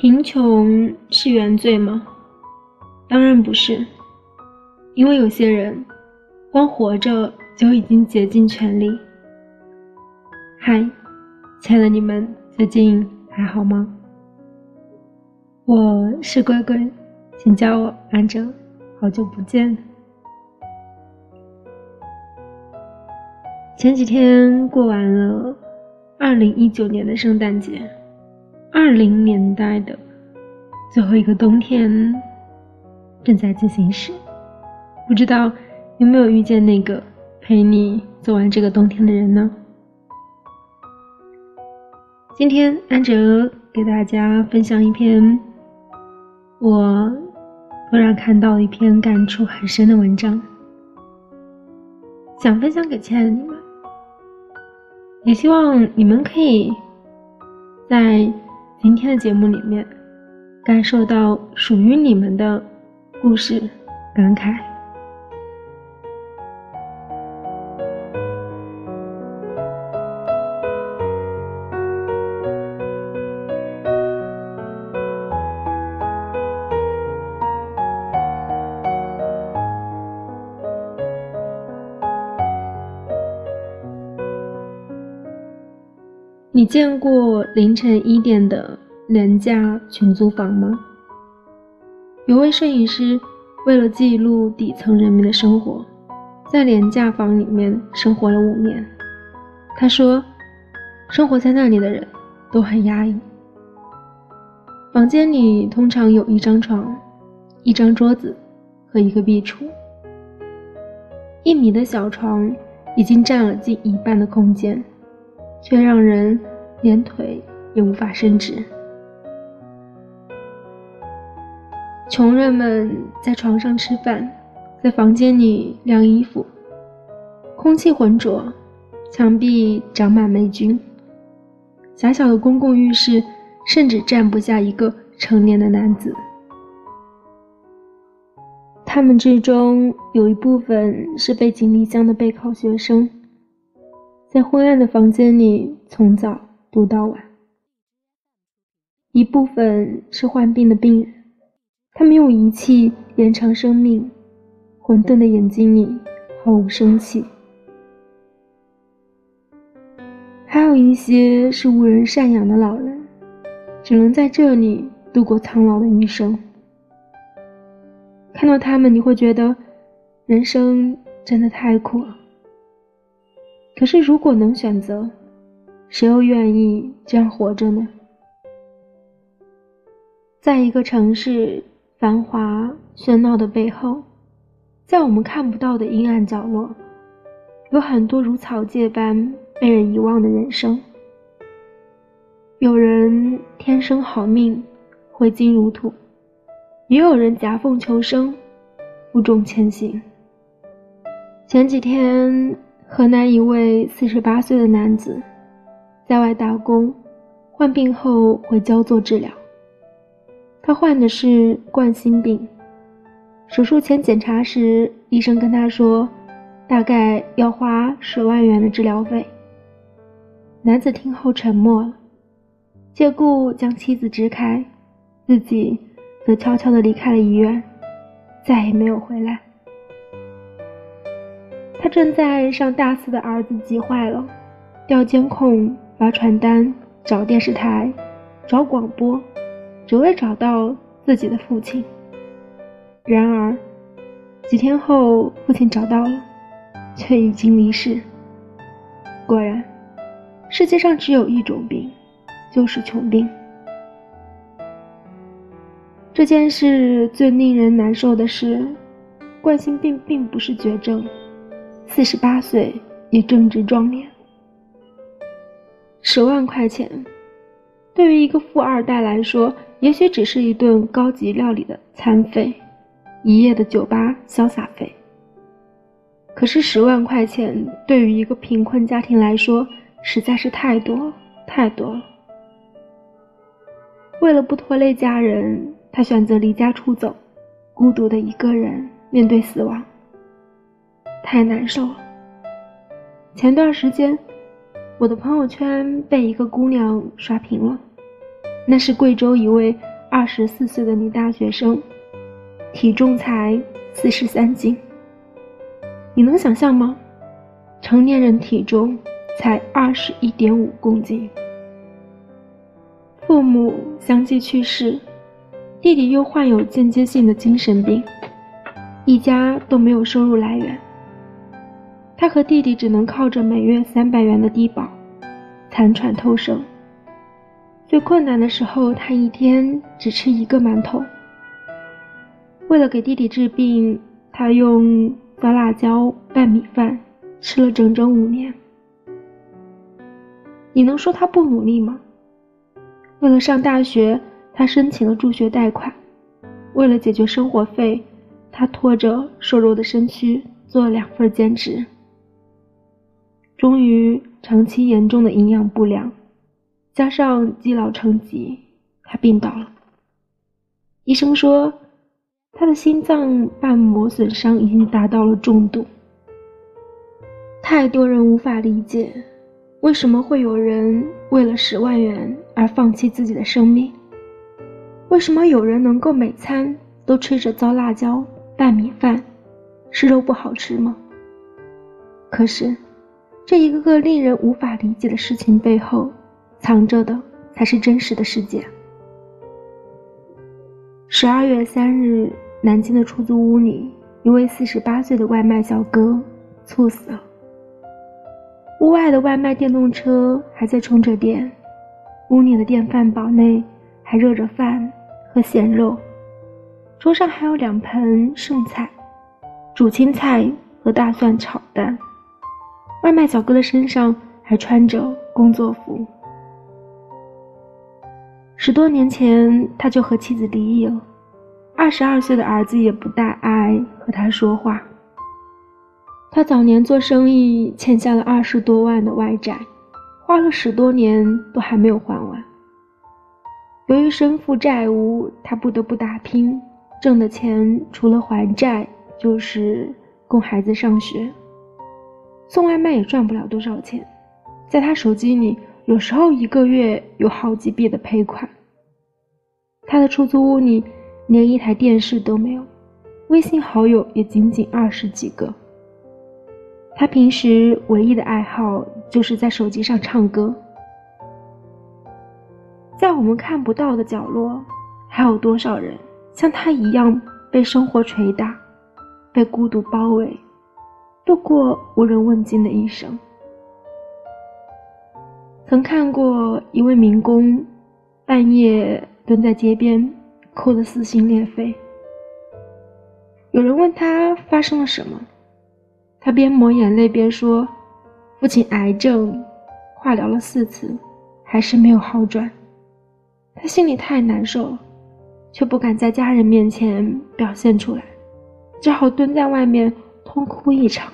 贫穷是原罪吗？当然不是，因为有些人光活着就已经竭尽全力。嗨，亲爱的你们，最近还好吗？我是乖乖，请叫我安哲，好久不见。前几天过完了二零一九年的圣诞节，二零年代的最后一个冬天正在进行时，不知道有没有遇见那个陪你走完这个冬天的人呢？今天安哲给大家分享一篇我突然看到一篇感触很深的文章，想分享给亲爱的你们。也希望你们可以在今天的节目里面感受到属于你们的故事感慨。见过凌晨一点的廉价群租房吗？有位摄影师为了记录底层人民的生活，在廉价房里面生活了五年。他说，生活在那里的人都很压抑。房间里通常有一张床、一张桌子和一个壁橱。一米的小床已经占了近一半的空间。却让人连腿也无法伸直。穷人们在床上吃饭，在房间里晾衣服，空气浑浊，墙壁长满霉菌。狭小的公共浴室甚至站不下一个成年的男子。他们之中有一部分是背井离乡的备考学生。在昏暗的房间里，从早读到晚。一部分是患病的病人，他们用仪器延长生命，混沌的眼睛里毫无生气。还有一些是无人赡养的老人，只能在这里度过苍老的一生。看到他们，你会觉得人生真的太苦了。可是，如果能选择，谁又愿意这样活着呢？在一个城市繁华喧闹的背后，在我们看不到的阴暗角落，有很多如草芥般被人遗忘的人生。有人天生好命，挥金如土；也有人夹缝求生，负重前行。前几天。河南一位四十八岁的男子，在外打工，患病后回焦作治疗。他患的是冠心病，手术前检查时，医生跟他说，大概要花十万元的治疗费。男子听后沉默了，借故将妻子支开，自己则悄悄地离开了医院，再也没有回来。他正在上大四的儿子急坏了，调监控、发传单、找电视台、找广播，只为找到自己的父亲。然而，几天后，父亲找到了，却已经离世。果然，世界上只有一种病，就是穷病。这件事最令人难受的是，冠心病并不是绝症。四十八岁也正值壮年，十万块钱，对于一个富二代来说，也许只是一顿高级料理的餐费，一夜的酒吧潇洒费。可是十万块钱对于一个贫困家庭来说，实在是太多太多了。为了不拖累家人，他选择离家出走，孤独的一个人面对死亡。太难受了。前段时间，我的朋友圈被一个姑娘刷屏了。那是贵州一位二十四岁的女大学生，体重才四十三斤。你能想象吗？成年人体重才二十一点五公斤。父母相继去世，弟弟又患有间接性的精神病，一家都没有收入来源。他和弟弟只能靠着每月三百元的低保，残喘偷生。最困难的时候，他一天只吃一个馒头。为了给弟弟治病，他用糟辣椒拌米饭吃了整整五年。你能说他不努力吗？为了上大学，他申请了助学贷款；为了解决生活费，他拖着瘦弱的身躯做了两份兼职。终于，长期严重的营养不良，加上积劳成疾，他病倒了。医生说，他的心脏瓣膜损伤已经达到了重度。太多人无法理解，为什么会有人为了十万元而放弃自己的生命？为什么有人能够每餐都吃着糟辣椒拌米饭？是肉不好吃吗？可是。这一个个令人无法理解的事情背后，藏着的才是真实的世界。十二月三日，南京的出租屋里，一位四十八岁的外卖小哥猝死了。屋外的外卖电动车还在充着电，屋里的电饭煲内还热着饭和咸肉，桌上还有两盆剩菜，煮青菜和大蒜炒蛋。外卖小哥的身上还穿着工作服。十多年前，他就和妻子离异了。二十二岁的儿子也不大爱和他说话。他早年做生意欠下了二十多万的外债，花了十多年都还没有还完。由于身负债务，他不得不打拼，挣的钱除了还债，就是供孩子上学。送外卖也赚不了多少钱，在他手机里，有时候一个月有好几笔的赔款。他的出租屋里连一台电视都没有，微信好友也仅仅二十几个。他平时唯一的爱好就是在手机上唱歌。在我们看不到的角落，还有多少人像他一样被生活捶打，被孤独包围？度过无人问津的一生。曾看过一位民工半夜蹲在街边，哭得撕心裂肺。有人问他发生了什么，他边抹眼泪边说：“父亲癌症，化疗了四次，还是没有好转。”他心里太难受，却不敢在家人面前表现出来，只好蹲在外面痛哭一场。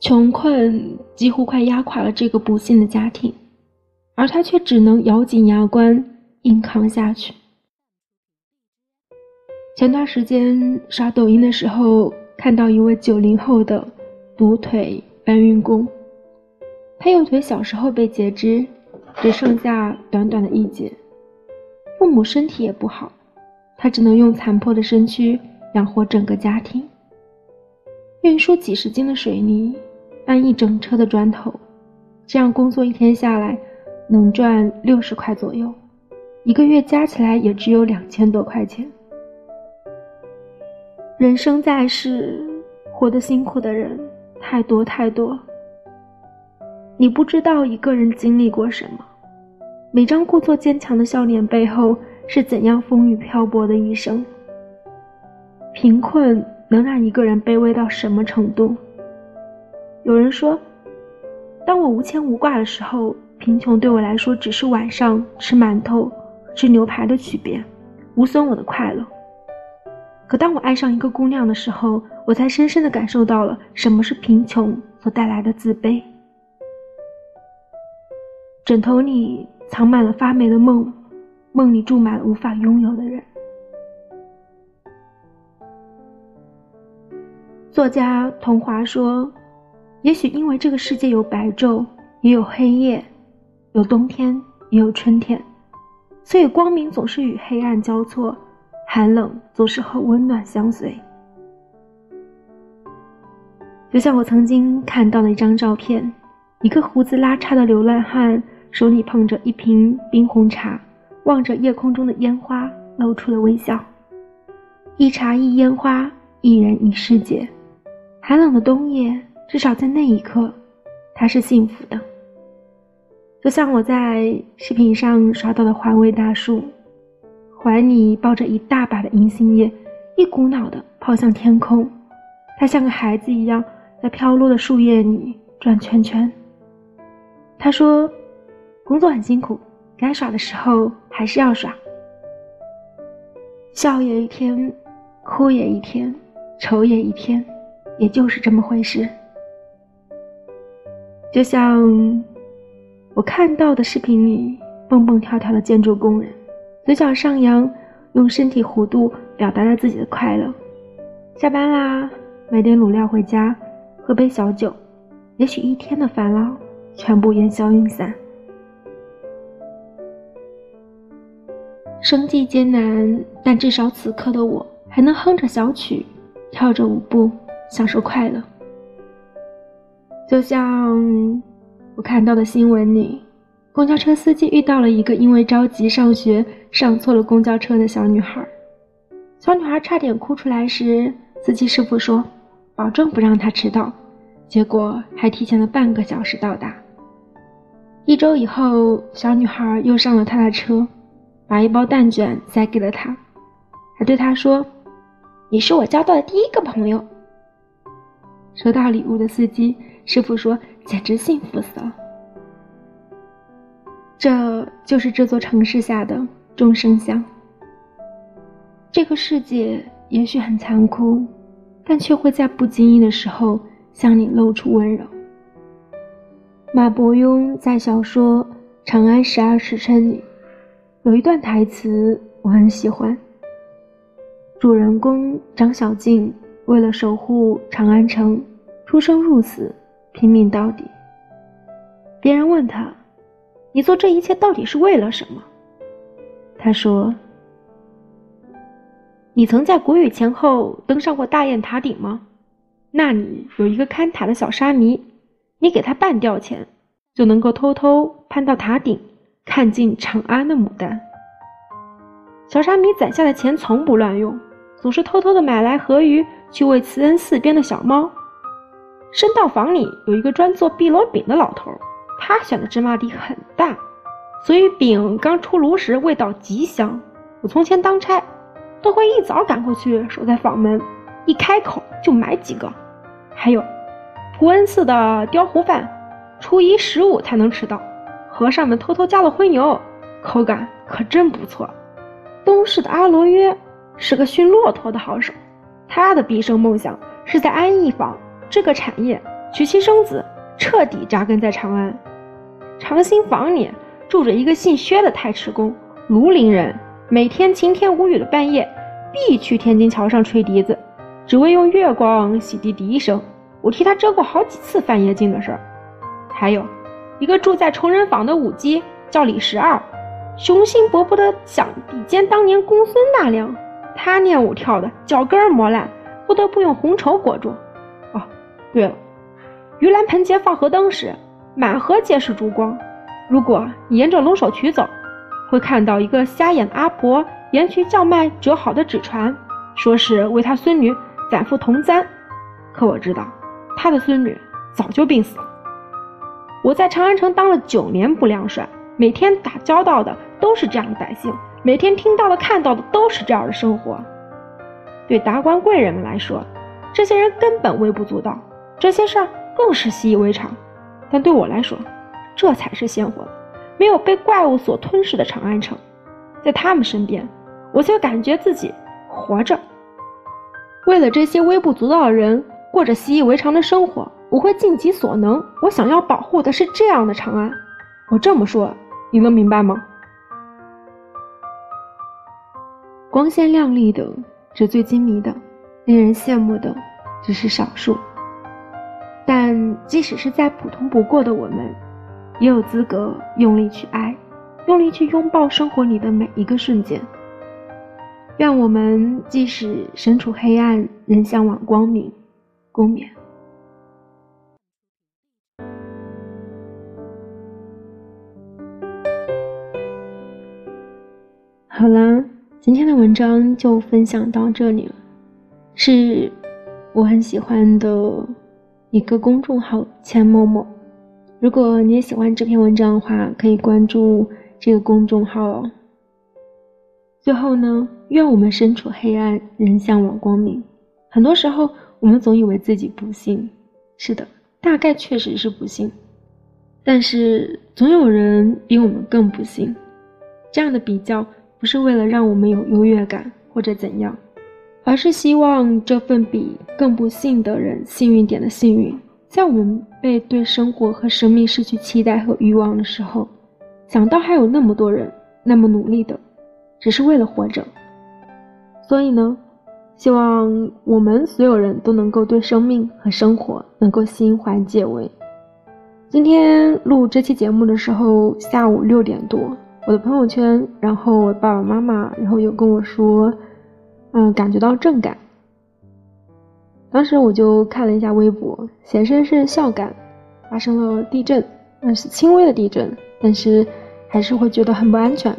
穷困几乎快压垮了这个不幸的家庭，而他却只能咬紧牙关硬扛下去。前段时间刷抖音的时候，看到一位九零后的独腿搬运工，他右腿小时候被截肢，只剩下短短的一截，父母身体也不好，他只能用残破的身躯养活整个家庭，运输几十斤的水泥。搬一整车的砖头，这样工作一天下来能赚六十块左右，一个月加起来也只有两千多块钱。人生在世，活得辛苦的人太多太多。你不知道一个人经历过什么，每张故作坚强的笑脸背后是怎样风雨漂泊的一生。贫困能让一个人卑微到什么程度？有人说，当我无牵无挂的时候，贫穷对我来说只是晚上吃馒头、吃牛排的区别，无损我的快乐。可当我爱上一个姑娘的时候，我才深深的感受到了什么是贫穷所带来的自卑。枕头里藏满了发霉的梦，梦里住满了无法拥有的人。作家童华说。也许因为这个世界有白昼，也有黑夜，有冬天，也有春天，所以光明总是与黑暗交错，寒冷总是和温暖相随。就像我曾经看到的一张照片，一个胡子拉碴的流浪汉手里捧着一瓶冰红茶，望着夜空中的烟花，露出了微笑。一茶一烟花，一人一世界。寒冷的冬夜，至少在那一刻，他是幸福的。就像我在视频上刷到的环卫大叔，怀里抱着一大把的银杏叶，一股脑的抛向天空。他像个孩子一样，在飘落的树叶里转圈圈。他说：“工作很辛苦，该耍的时候还是要耍。笑也一天，哭也一天，愁也一天，也就是这么回事。”就像。我看到的视频里，蹦蹦跳跳的建筑工人，嘴角上扬，用身体弧度表达了自己的快乐。下班啦，买点卤料回家，喝杯小酒，也许一天的烦恼全部烟消云散。生计艰难，但至少此刻的我还能哼着小曲，跳着舞步，享受快乐。就像。我看到的新闻里，公交车司机遇到了一个因为着急上学上错了公交车的小女孩。小女孩差点哭出来时，司机师傅说：“保证不让她迟到。”结果还提前了半个小时到达。一周以后，小女孩又上了他的车，把一包蛋卷塞给了他，还对他说：“你是我交到的第一个朋友。”收到礼物的司机师傅说。简直幸福死了！这就是这座城市下的众生相。这个世界也许很残酷，但却会在不经意的时候向你露出温柔。马伯庸在小说《长安十二时辰》里有一段台词我很喜欢：主人公张小敬为了守护长安城，出生入死。拼命到底。别人问他：“你做这一切到底是为了什么？”他说：“你曾在国语前后登上过大雁塔顶吗？那里有一个看塔的小沙弥，你给他半吊钱，就能够偷偷攀到塔顶，看尽长安的牡丹。小沙弥攒下的钱从不乱用，总是偷偷的买来河鱼去喂慈恩寺边的小猫。”深道房里有一个专做碧螺饼的老头，他选的芝麻粒很大，所以饼刚出炉时味道极香。我从前当差，都会一早赶过去守在房门，一开口就买几个。还有，普恩寺的雕糊饭，初一十五才能吃到，和尚们偷偷加了灰牛，口感可真不错。东市的阿罗约是个驯骆驼的好手，他的毕生梦想是在安逸坊。这个产业娶妻生子，彻底扎根在长安。长兴坊里住着一个姓薛的太迟公，庐陵人，每天晴天无雨的半夜，必去天津桥上吹笛子，只为用月光洗涤笛声。我替他遮过好几次犯夜惊的事儿。还有一个住在崇仁坊的舞姬，叫李十二，雄心勃勃的想比肩当年公孙大梁。他练舞跳的脚跟磨烂，不得不用红绸裹住。哦对了，盂兰盆节放河灯时，满河皆是烛光。如果你沿着龙首渠走，会看到一个瞎眼阿婆沿渠叫卖折好的纸船，说是为他孙女攒付铜簪。可我知道，他的孙女早就病死了。我在长安城当了九年不良帅，每天打交道的都是这样的百姓，每天听到的、看到的都是这样的生活。对达官贵人们来说，这些人根本微不足道。这些事儿更是习以为常，但对我来说，这才是鲜活的、没有被怪物所吞噬的长安城。在他们身边，我却感觉自己活着。为了这些微不足道的人过着习以为常的生活，我会尽己所能。我想要保护的是这样的长安。我这么说，你能明白吗？光鲜亮丽的，纸醉金迷的，令人羡慕的，只是少数。但即使是再普通不过的我们，也有资格用力去爱，用力去拥抱生活里的每一个瞬间。愿我们即使身处黑暗，仍向往光明。共勉。好了，今天的文章就分享到这里了，是我很喜欢的一个公众号“千默默”。如果你也喜欢这篇文章的话，可以关注这个公众号哦。最后呢，愿我们身处黑暗，仍向往光明。很多时候，我们总以为自己不幸，是的，大概确实是不幸，但是总有人比我们更不幸。这样的比较。不是为了让我们有优越感或者怎样，而是希望这份比更不幸的人幸运点的幸运，在我们被对生活和生命失去期待和欲望的时候，想到还有那么多人那么努力的，只是为了活着。所以呢，希望我们所有人都能够对生命和生活能够心怀戒畏。今天录这期节目的时候，下午六点多。我的朋友圈，然后我爸爸妈妈，然后有跟我说，嗯，感觉到震感。当时我就看了一下微博，显示是孝感发生了地震，那是轻微的地震，但是还是会觉得很不安全。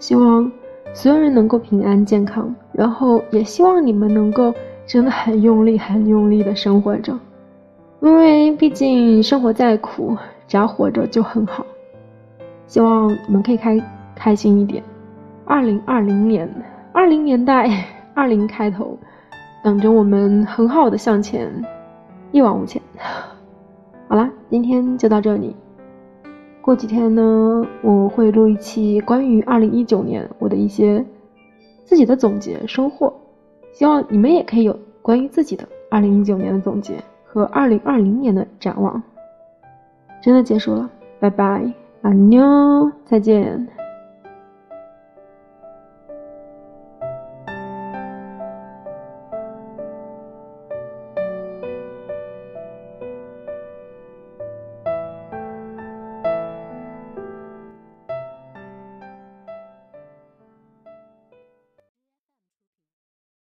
希望所有人能够平安健康，然后也希望你们能够真的很用力、很用力的生活着，因为毕竟生活再苦，只要活着就很好。希望你们可以开开心一点。二零二零年，二零年代，二零开头，等着我们很好的向前，一往无前。好了，今天就到这里。过几天呢，我会录一期关于二零一九年我的一些自己的总结收获。希望你们也可以有关于自己的二零一九年的总结和二零二零年的展望。真的结束了，拜拜。安妞，再见。